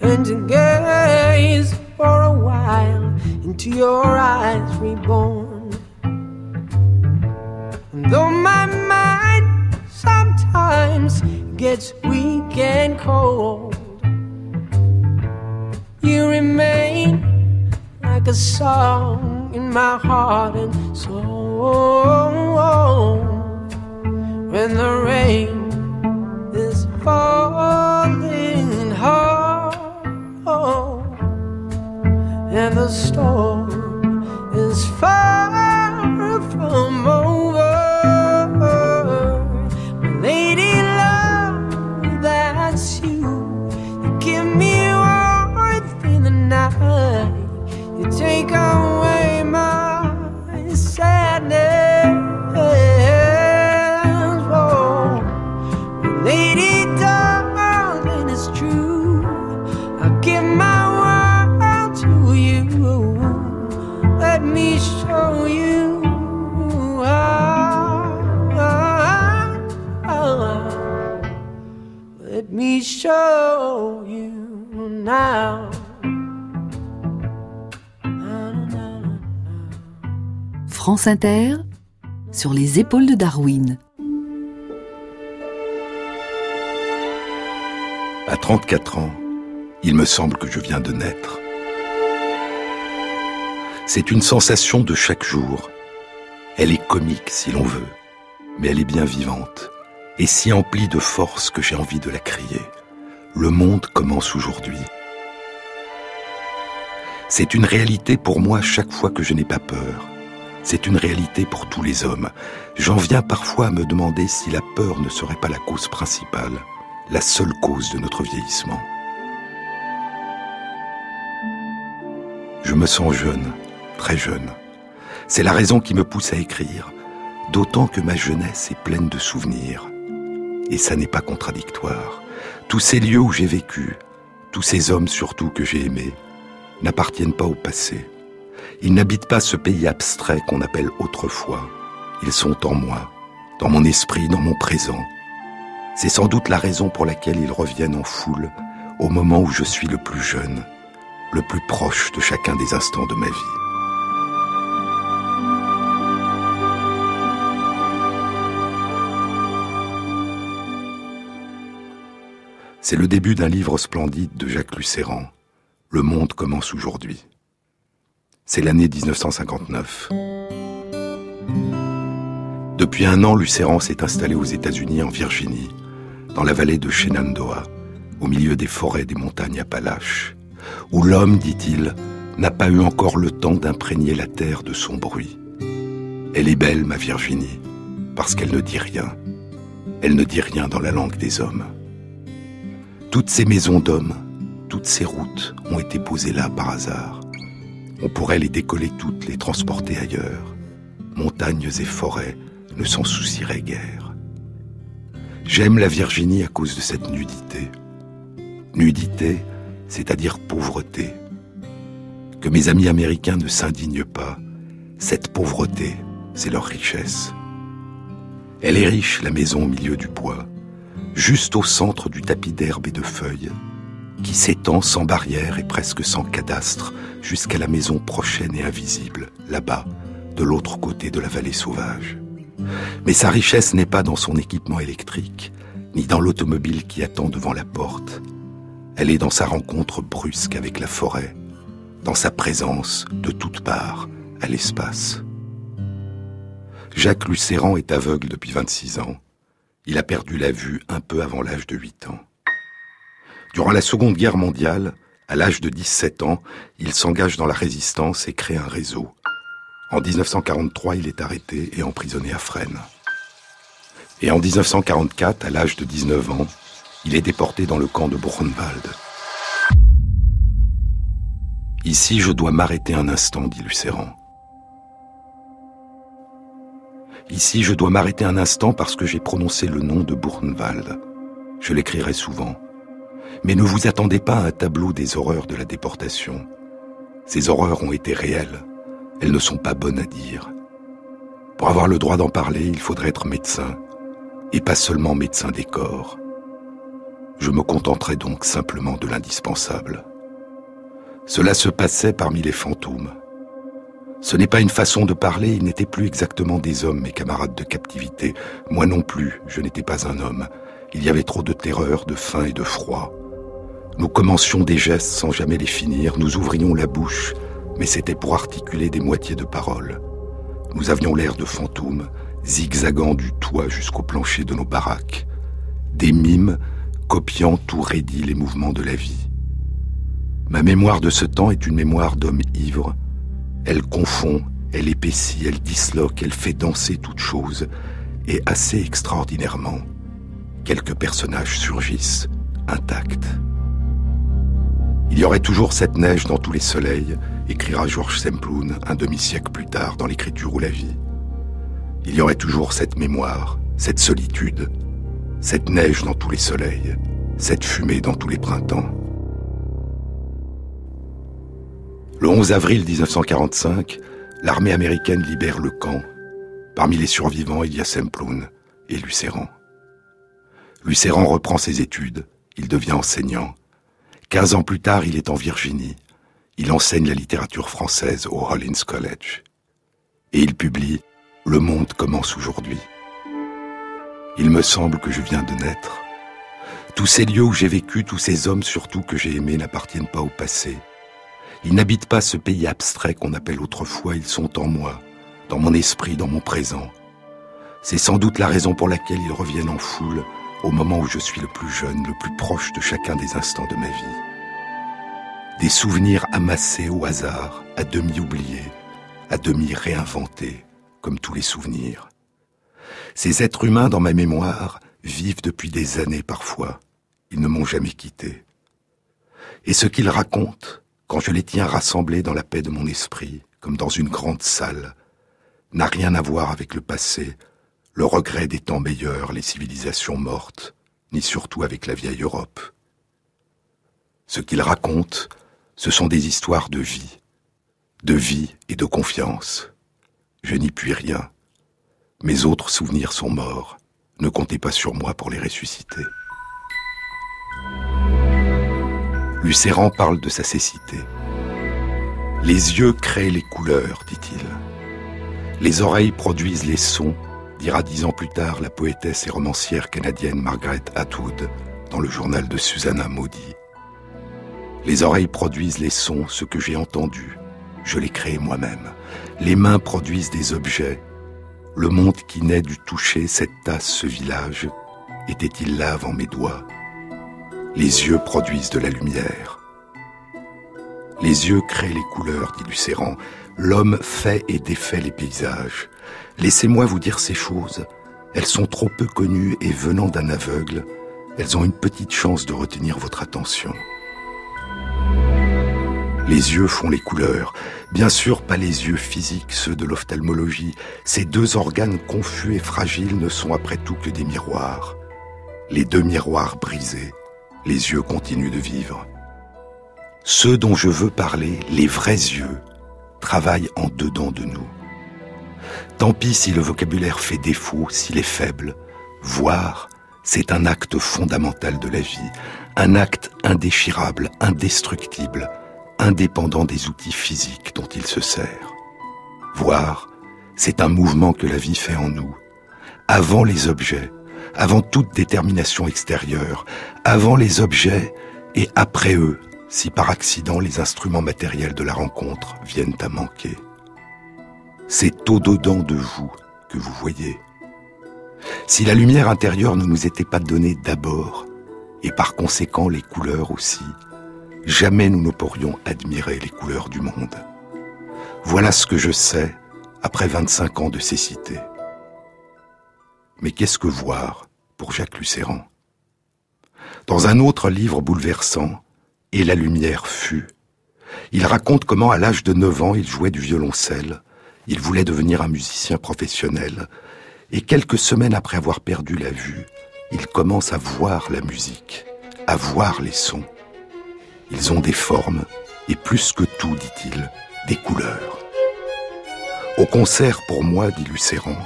and to gaze for a while into your eyes reborn. And though my mind sometimes gets weak and cold, you remain like a song in my heart and soul. When the rain is falling hard and the storm is far France Inter, sur les épaules de Darwin. À 34 ans, il me semble que je viens de naître. C'est une sensation de chaque jour. Elle est comique si l'on veut, mais elle est bien vivante et si emplie de force que j'ai envie de la crier. Le monde commence aujourd'hui. C'est une réalité pour moi chaque fois que je n'ai pas peur. C'est une réalité pour tous les hommes. J'en viens parfois à me demander si la peur ne serait pas la cause principale, la seule cause de notre vieillissement. Je me sens jeune, très jeune. C'est la raison qui me pousse à écrire. d'autant que ma jeunesse est pleine de souvenirs. Et ça n'est pas contradictoire. Tous ces lieux où j'ai vécu, tous ces hommes surtout que j'ai aimés, n'appartiennent pas au passé. Ils n'habitent pas ce pays abstrait qu'on appelle autrefois. Ils sont en moi, dans mon esprit, dans mon présent. C'est sans doute la raison pour laquelle ils reviennent en foule au moment où je suis le plus jeune, le plus proche de chacun des instants de ma vie. C'est le début d'un livre splendide de Jacques Lucéran. Le monde commence aujourd'hui. C'est l'année 1959. Depuis un an, Lucéran s'est installé aux États-Unis, en Virginie, dans la vallée de Shenandoah, au milieu des forêts des montagnes Appalaches, où l'homme, dit-il, n'a pas eu encore le temps d'imprégner la terre de son bruit. Elle est belle, ma Virginie, parce qu'elle ne dit rien. Elle ne dit rien dans la langue des hommes. Toutes ces maisons d'hommes, toutes ces routes ont été posées là par hasard. On pourrait les décoller toutes, les transporter ailleurs. Montagnes et forêts ne s'en soucieraient guère. J'aime la Virginie à cause de cette nudité. Nudité, c'est-à-dire pauvreté. Que mes amis américains ne s'indignent pas. Cette pauvreté, c'est leur richesse. Elle est riche, la maison au milieu du bois juste au centre du tapis d'herbe et de feuilles, qui s'étend sans barrière et presque sans cadastre jusqu'à la maison prochaine et invisible, là-bas, de l'autre côté de la vallée sauvage. Mais sa richesse n'est pas dans son équipement électrique, ni dans l'automobile qui attend devant la porte. Elle est dans sa rencontre brusque avec la forêt, dans sa présence de toutes parts à l'espace. Jacques Lucéran est aveugle depuis 26 ans. Il a perdu la vue un peu avant l'âge de 8 ans. Durant la Seconde Guerre mondiale, à l'âge de 17 ans, il s'engage dans la résistance et crée un réseau. En 1943, il est arrêté et emprisonné à Fresnes. Et en 1944, à l'âge de 19 ans, il est déporté dans le camp de Buchenwald. Ici, je dois m'arrêter un instant, dit Lucéran. Ici, je dois m'arrêter un instant parce que j'ai prononcé le nom de Buchenwald. Je l'écrirai souvent. Mais ne vous attendez pas à un tableau des horreurs de la déportation. Ces horreurs ont été réelles. Elles ne sont pas bonnes à dire. Pour avoir le droit d'en parler, il faudrait être médecin, et pas seulement médecin des corps. Je me contenterai donc simplement de l'indispensable. Cela se passait parmi les fantômes. Ce n'est pas une façon de parler, ils n'étaient plus exactement des hommes, mes camarades de captivité. Moi non plus, je n'étais pas un homme. Il y avait trop de terreur, de faim et de froid. Nous commencions des gestes sans jamais les finir, nous ouvrions la bouche, mais c'était pour articuler des moitiés de paroles. Nous avions l'air de fantômes, zigzagant du toit jusqu'au plancher de nos baraques. Des mimes, copiant tout raidi les mouvements de la vie. Ma mémoire de ce temps est une mémoire d'homme ivre, elle confond, elle épaissit, elle disloque, elle fait danser toute chose, et assez extraordinairement, quelques personnages surgissent, intacts. Il y aurait toujours cette neige dans tous les soleils, écrira Georges Semplun un demi-siècle plus tard dans l'écriture ou la vie. Il y aurait toujours cette mémoire, cette solitude, cette neige dans tous les soleils, cette fumée dans tous les printemps. Le 11 avril 1945, l'armée américaine libère le camp. Parmi les survivants, il y a Semplun et Lucéran. Lucéran reprend ses études, il devient enseignant. Quinze ans plus tard, il est en Virginie. Il enseigne la littérature française au Rollins College. Et il publie Le monde commence aujourd'hui. Il me semble que je viens de naître. Tous ces lieux où j'ai vécu, tous ces hommes surtout que j'ai aimés n'appartiennent pas au passé. Ils n'habitent pas ce pays abstrait qu'on appelle autrefois, ils sont en moi, dans mon esprit, dans mon présent. C'est sans doute la raison pour laquelle ils reviennent en foule au moment où je suis le plus jeune, le plus proche de chacun des instants de ma vie. Des souvenirs amassés au hasard, à demi oubliés, à demi réinventés, comme tous les souvenirs. Ces êtres humains dans ma mémoire vivent depuis des années parfois. Ils ne m'ont jamais quitté. Et ce qu'ils racontent, quand je les tiens rassemblés dans la paix de mon esprit, comme dans une grande salle, n'a rien à voir avec le passé, le regret des temps meilleurs, les civilisations mortes, ni surtout avec la vieille Europe. Ce qu'il raconte, ce sont des histoires de vie, de vie et de confiance. Je n'y puis rien. Mes autres souvenirs sont morts. Ne comptez pas sur moi pour les ressusciter. Lucéran parle de sa cécité. Les yeux créent les couleurs, dit-il. Les oreilles produisent les sons, dira dix ans plus tard la poétesse et romancière canadienne Margaret Atwood dans le journal de Susanna Maudit. Les oreilles produisent les sons, ce que j'ai entendu. Je les crée moi-même. Les mains produisent des objets. Le monde qui naît du toucher, cette tasse, ce village, était-il là avant mes doigts? Les yeux produisent de la lumière. Les yeux créent les couleurs, dit Lucéran. L'homme fait et défait les paysages. Laissez-moi vous dire ces choses. Elles sont trop peu connues et venant d'un aveugle, elles ont une petite chance de retenir votre attention. Les yeux font les couleurs. Bien sûr, pas les yeux physiques, ceux de l'ophtalmologie. Ces deux organes confus et fragiles ne sont après tout que des miroirs. Les deux miroirs brisés, les yeux continuent de vivre. Ceux dont je veux parler, les vrais yeux, travaillent en dedans de nous. Tant pis si le vocabulaire fait défaut, s'il est faible. Voir, c'est un acte fondamental de la vie, un acte indéchirable, indestructible, indépendant des outils physiques dont il se sert. Voir, c'est un mouvement que la vie fait en nous, avant les objets, avant toute détermination extérieure, avant les objets et après eux, si par accident les instruments matériels de la rencontre viennent à manquer. C'est au-dedans de vous que vous voyez. Si la lumière intérieure ne nous était pas donnée d'abord, et par conséquent les couleurs aussi, jamais nous ne pourrions admirer les couleurs du monde. Voilà ce que je sais après 25 ans de cécité. Mais qu'est-ce que voir pour Jacques Lucéran? Dans un autre livre bouleversant, Et la lumière fut, il raconte comment à l'âge de 9 ans il jouait du violoncelle, il voulait devenir un musicien professionnel, et quelques semaines après avoir perdu la vue, il commence à voir la musique, à voir les sons. Ils ont des formes, et plus que tout, dit-il, des couleurs. Au concert, pour moi, dit Lucéran,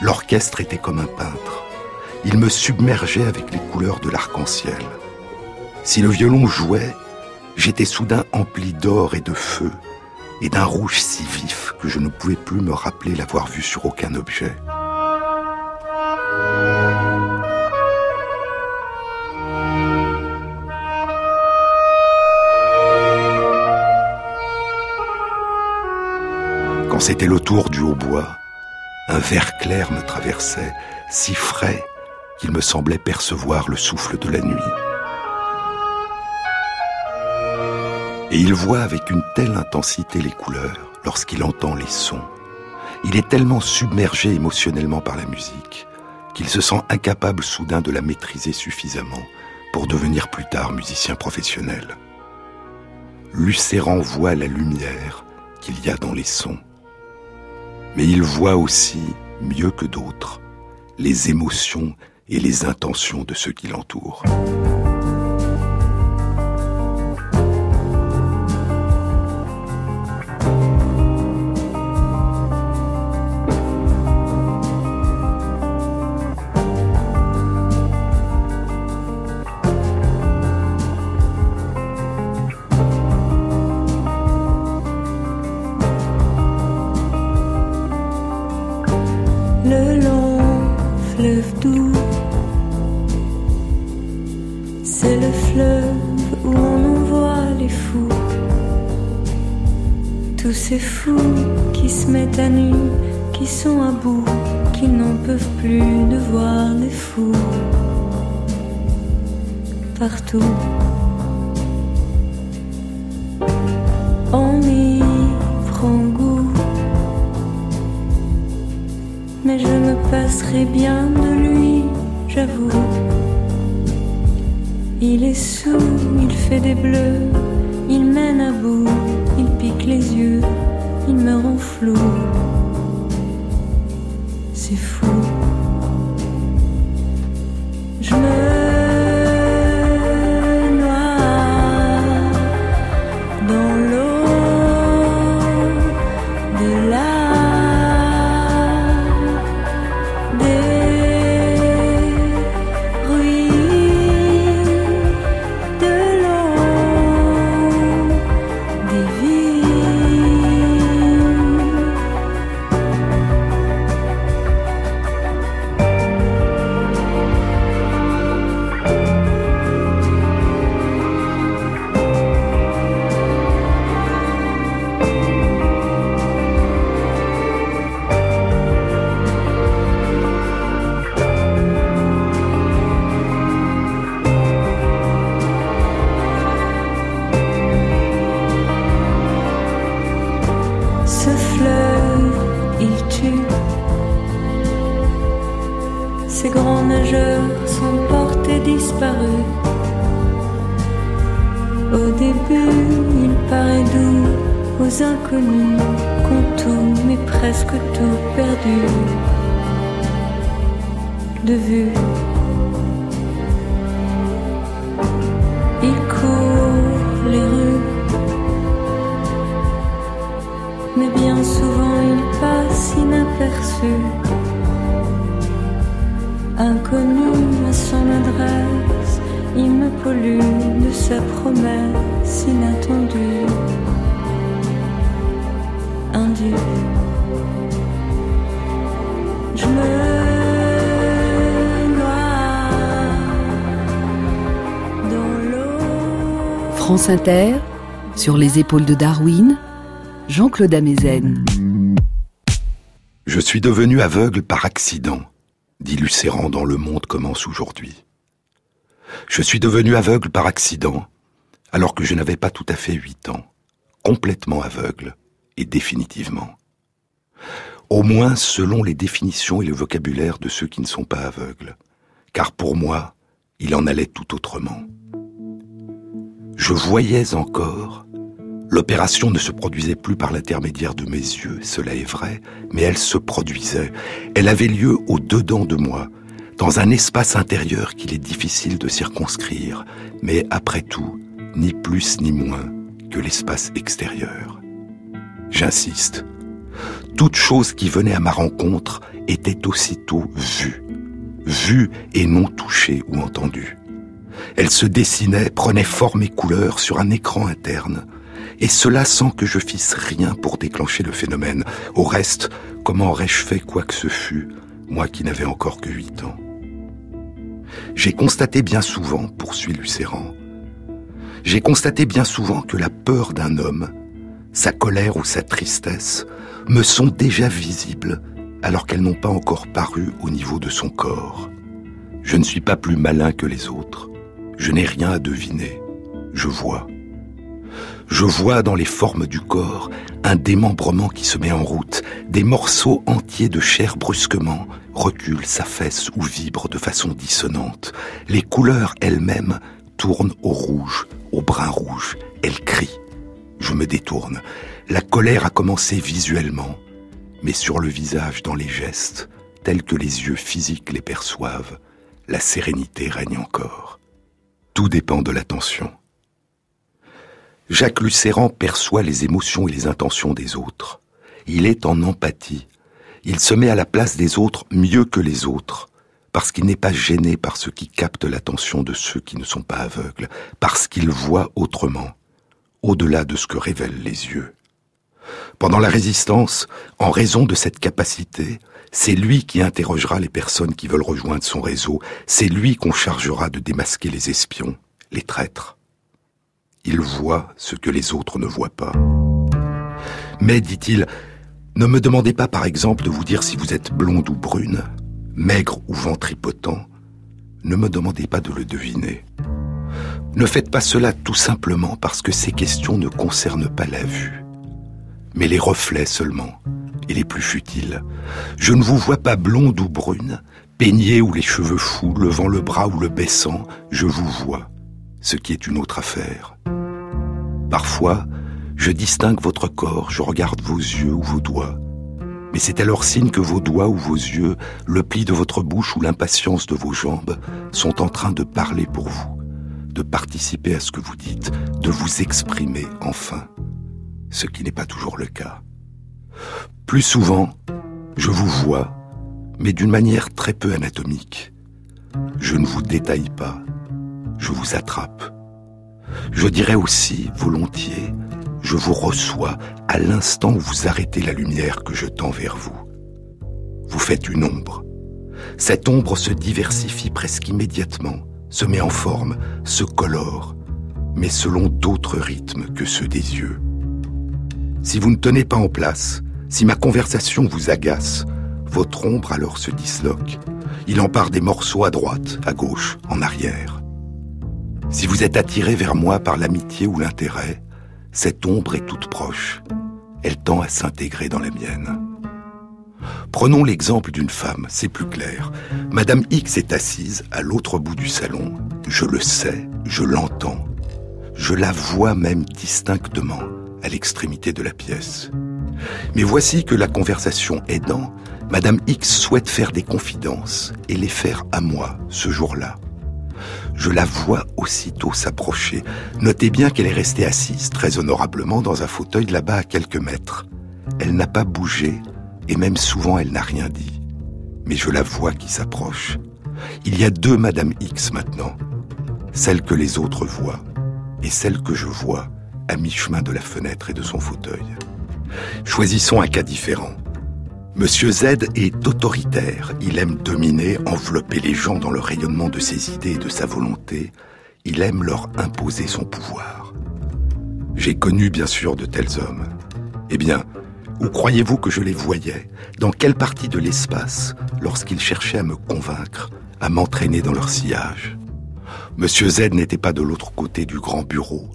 l'orchestre était comme un peintre. Il me submergeait avec les couleurs de l'arc-en-ciel. Si le violon jouait, j'étais soudain empli d'or et de feu, et d'un rouge si vif que je ne pouvais plus me rappeler l'avoir vu sur aucun objet. Quand c'était le tour du hautbois, un vert clair me traversait, si frais qu'il me semblait percevoir le souffle de la nuit. Et il voit avec une telle intensité les couleurs lorsqu'il entend les sons. Il est tellement submergé émotionnellement par la musique qu'il se sent incapable soudain de la maîtriser suffisamment pour devenir plus tard musicien professionnel. Lucéran voit la lumière qu'il y a dans les sons. Mais il voit aussi, mieux que d'autres, les émotions et les intentions de ceux qui l'entourent. Sur les épaules de Darwin, Jean-Claude Amezen. Je suis devenu aveugle par accident, dit Lucéran dans Le Monde commence aujourd'hui. Je suis devenu aveugle par accident, alors que je n'avais pas tout à fait huit ans, complètement aveugle, et définitivement. Au moins selon les définitions et le vocabulaire de ceux qui ne sont pas aveugles, car pour moi, il en allait tout autrement. Je voyais encore. L'opération ne se produisait plus par l'intermédiaire de mes yeux, cela est vrai, mais elle se produisait. Elle avait lieu au-dedans de moi, dans un espace intérieur qu'il est difficile de circonscrire, mais après tout, ni plus ni moins que l'espace extérieur. J'insiste, toute chose qui venait à ma rencontre était aussitôt vue, vue et non touchée ou entendue. Elle se dessinait, prenait forme et couleur sur un écran interne, et cela sans que je fisse rien pour déclencher le phénomène. Au reste, comment aurais-je fait quoi que ce fût, moi qui n'avais encore que huit ans? J'ai constaté bien souvent, poursuit Lucéran, j'ai constaté bien souvent que la peur d'un homme, sa colère ou sa tristesse, me sont déjà visibles alors qu'elles n'ont pas encore paru au niveau de son corps. Je ne suis pas plus malin que les autres. Je n'ai rien à deviner. Je vois. Je vois dans les formes du corps un démembrement qui se met en route, des morceaux entiers de chair brusquement reculent, s'affaissent ou vibrent de façon dissonante. Les couleurs elles-mêmes tournent au rouge, au brun rouge. Elles crient. Je me détourne. La colère a commencé visuellement, mais sur le visage, dans les gestes, tels que les yeux physiques les perçoivent, la sérénité règne encore. Tout dépend de l'attention. Jacques Lucéran perçoit les émotions et les intentions des autres. Il est en empathie. Il se met à la place des autres mieux que les autres, parce qu'il n'est pas gêné par ce qui capte l'attention de ceux qui ne sont pas aveugles, parce qu'il voit autrement, au-delà de ce que révèlent les yeux. Pendant la résistance, en raison de cette capacité, c'est lui qui interrogera les personnes qui veulent rejoindre son réseau. C'est lui qu'on chargera de démasquer les espions, les traîtres. Il voit ce que les autres ne voient pas. Mais, dit-il, ne me demandez pas par exemple de vous dire si vous êtes blonde ou brune, maigre ou ventripotent. Ne me demandez pas de le deviner. Ne faites pas cela tout simplement parce que ces questions ne concernent pas la vue, mais les reflets seulement et les plus futiles. Je ne vous vois pas blonde ou brune, peignée ou les cheveux fous, levant le bras ou le baissant, je vous vois, ce qui est une autre affaire. Parfois, je distingue votre corps, je regarde vos yeux ou vos doigts. Mais c'est alors signe que vos doigts ou vos yeux, le pli de votre bouche ou l'impatience de vos jambes sont en train de parler pour vous, de participer à ce que vous dites, de vous exprimer enfin, ce qui n'est pas toujours le cas. Plus souvent, je vous vois, mais d'une manière très peu anatomique. Je ne vous détaille pas, je vous attrape. Je dirais aussi, volontiers, je vous reçois à l'instant où vous arrêtez la lumière que je tends vers vous. Vous faites une ombre. Cette ombre se diversifie presque immédiatement, se met en forme, se colore, mais selon d'autres rythmes que ceux des yeux. Si vous ne tenez pas en place, si ma conversation vous agace, votre ombre alors se disloque. Il en part des morceaux à droite, à gauche, en arrière. Si vous êtes attiré vers moi par l'amitié ou l'intérêt, cette ombre est toute proche. Elle tend à s'intégrer dans la mienne. Prenons l'exemple d'une femme, c'est plus clair. Madame X est assise à l'autre bout du salon. Je le sais, je l'entends. Je la vois même distinctement à l'extrémité de la pièce. Mais voici que la conversation aidant, Madame X souhaite faire des confidences et les faire à moi ce jour-là. Je la vois aussitôt s'approcher. Notez bien qu'elle est restée assise très honorablement dans un fauteuil là-bas à quelques mètres. Elle n'a pas bougé et même souvent elle n'a rien dit. Mais je la vois qui s'approche. Il y a deux Madame X maintenant. Celle que les autres voient et celle que je vois à mi-chemin de la fenêtre et de son fauteuil. Choisissons un cas différent. Monsieur Z est autoritaire, il aime dominer, envelopper les gens dans le rayonnement de ses idées et de sa volonté, il aime leur imposer son pouvoir. J'ai connu bien sûr de tels hommes. Eh bien, où croyez-vous que je les voyais? Dans quelle partie de l'espace lorsqu'ils cherchaient à me convaincre, à m'entraîner dans leur sillage? Monsieur Z n'était pas de l'autre côté du grand bureau,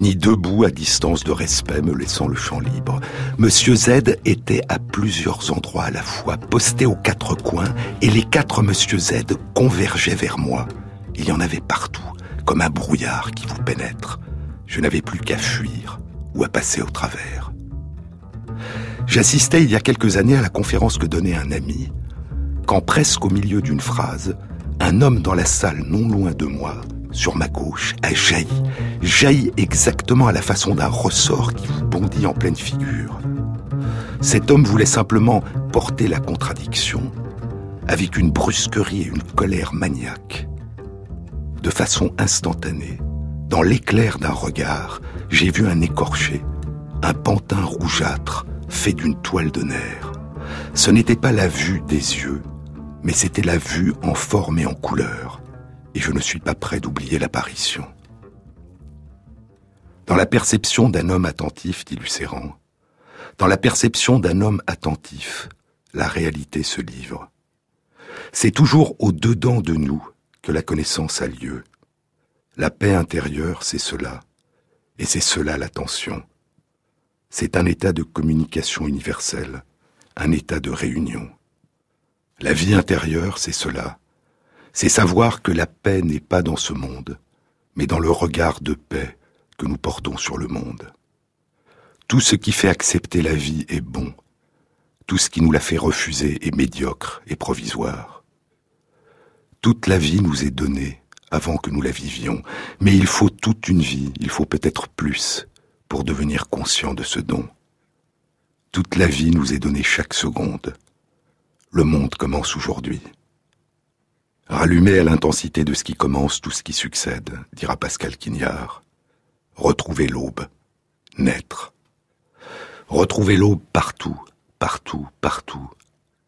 ni debout à distance de respect me laissant le champ libre. Monsieur Z était à plusieurs endroits à la fois, posté aux quatre coins, et les quatre Monsieur Z convergeaient vers moi. Il y en avait partout, comme un brouillard qui vous pénètre. Je n'avais plus qu'à fuir ou à passer au travers. J'assistais il y a quelques années à la conférence que donnait un ami, quand presque au milieu d'une phrase, un homme dans la salle non loin de moi sur ma gauche, a jailli, jailli exactement à la façon d'un ressort qui vous bondit en pleine figure. Cet homme voulait simplement porter la contradiction avec une brusquerie et une colère maniaque. De façon instantanée, dans l'éclair d'un regard, j'ai vu un écorché, un pantin rougeâtre fait d'une toile de nerfs. Ce n'était pas la vue des yeux, mais c'était la vue en forme et en couleur et je ne suis pas prêt d'oublier l'apparition. Dans la perception d'un homme attentif, dit Lucéran, dans la perception d'un homme attentif, la réalité se livre. C'est toujours au-dedans de nous que la connaissance a lieu. La paix intérieure, c'est cela, et c'est cela l'attention. C'est un état de communication universelle, un état de réunion. La vie intérieure, c'est cela, c'est savoir que la paix n'est pas dans ce monde, mais dans le regard de paix que nous portons sur le monde. Tout ce qui fait accepter la vie est bon, tout ce qui nous la fait refuser est médiocre et provisoire. Toute la vie nous est donnée avant que nous la vivions, mais il faut toute une vie, il faut peut-être plus, pour devenir conscient de ce don. Toute la vie nous est donnée chaque seconde. Le monde commence aujourd'hui. Rallumer à l'intensité de ce qui commence tout ce qui succède, dira Pascal Quignard. Retrouver l'aube. Naître. Retrouver l'aube partout, partout, partout.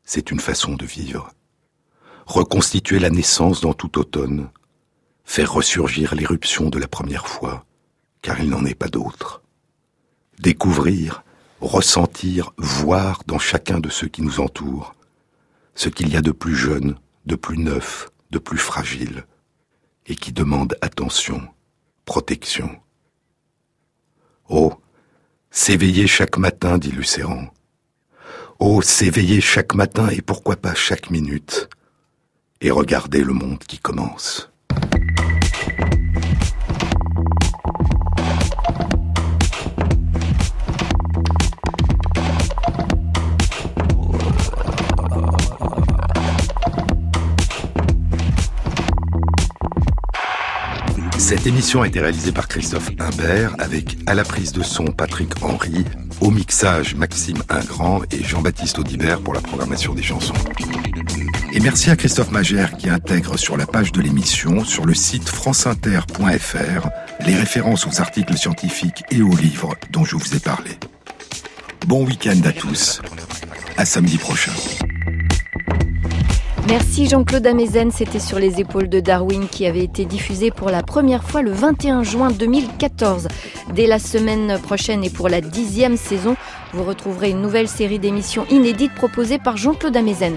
C'est une façon de vivre. Reconstituer la naissance dans tout automne. Faire ressurgir l'éruption de la première fois, car il n'en est pas d'autre. Découvrir, ressentir, voir dans chacun de ceux qui nous entourent ce qu'il y a de plus jeune, de plus neuf, de plus fragile, et qui demande attention, protection. Oh, s'éveiller chaque matin, dit Lucéran. Oh, s'éveiller chaque matin et pourquoi pas chaque minute, et regarder le monde qui commence. Cette émission a été réalisée par Christophe Imbert avec à la prise de son Patrick Henry, au mixage Maxime Ingrand et Jean-Baptiste Audibert pour la programmation des chansons. Et merci à Christophe Magère qui intègre sur la page de l'émission, sur le site franceinter.fr, les références aux articles scientifiques et aux livres dont je vous ai parlé. Bon week-end à tous. À samedi prochain. Merci Jean-Claude Amezen, c'était sur les épaules de Darwin qui avait été diffusé pour la première fois le 21 juin 2014. Dès la semaine prochaine et pour la dixième saison, vous retrouverez une nouvelle série d'émissions inédites proposées par Jean-Claude Amezen.